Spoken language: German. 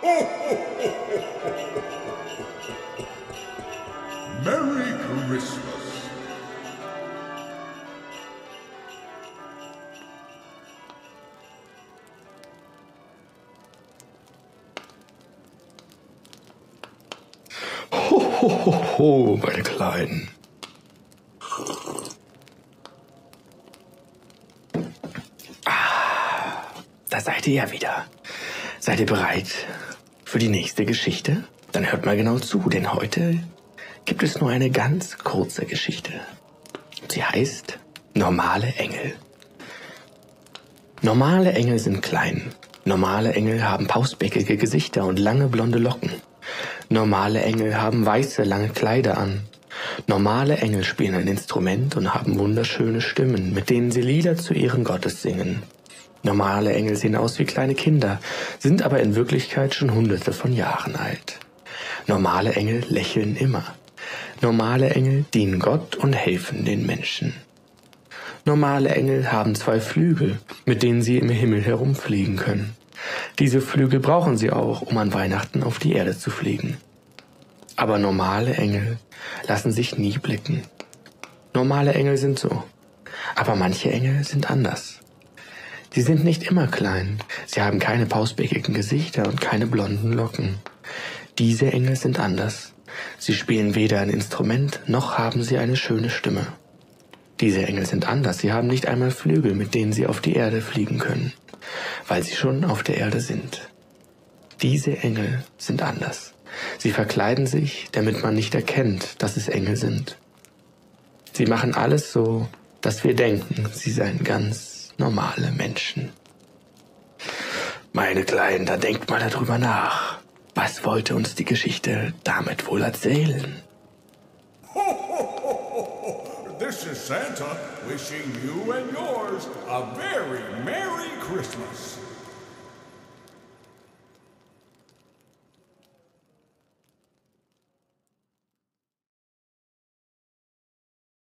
Merry Christmas. Ho, ho, ho, meine Kleinen. Ah, da seid ihr ja wieder. Seid ihr bereit für die nächste Geschichte? Dann hört mal genau zu, denn heute gibt es nur eine ganz kurze Geschichte. Sie heißt Normale Engel. Normale Engel sind klein. Normale Engel haben pausbäckige Gesichter und lange blonde Locken. Normale Engel haben weiße, lange Kleider an. Normale Engel spielen ein Instrument und haben wunderschöne Stimmen, mit denen sie Lieder zu ihren Gottes singen. Normale Engel sehen aus wie kleine Kinder, sind aber in Wirklichkeit schon hunderte von Jahren alt. Normale Engel lächeln immer. Normale Engel dienen Gott und helfen den Menschen. Normale Engel haben zwei Flügel, mit denen sie im Himmel herumfliegen können. Diese Flügel brauchen sie auch, um an Weihnachten auf die Erde zu fliegen. Aber normale Engel lassen sich nie blicken. Normale Engel sind so. Aber manche Engel sind anders. Sie sind nicht immer klein. Sie haben keine pausbäckigen Gesichter und keine blonden Locken. Diese Engel sind anders. Sie spielen weder ein Instrument, noch haben sie eine schöne Stimme. Diese Engel sind anders. Sie haben nicht einmal Flügel, mit denen sie auf die Erde fliegen können, weil sie schon auf der Erde sind. Diese Engel sind anders. Sie verkleiden sich, damit man nicht erkennt, dass es Engel sind. Sie machen alles so, dass wir denken, sie seien ganz normale Menschen. Meine Kleinen, da denkt mal darüber nach. Was wollte uns die Geschichte damit wohl erzählen? This is Santa wishing you and yours a very Merry Christmas.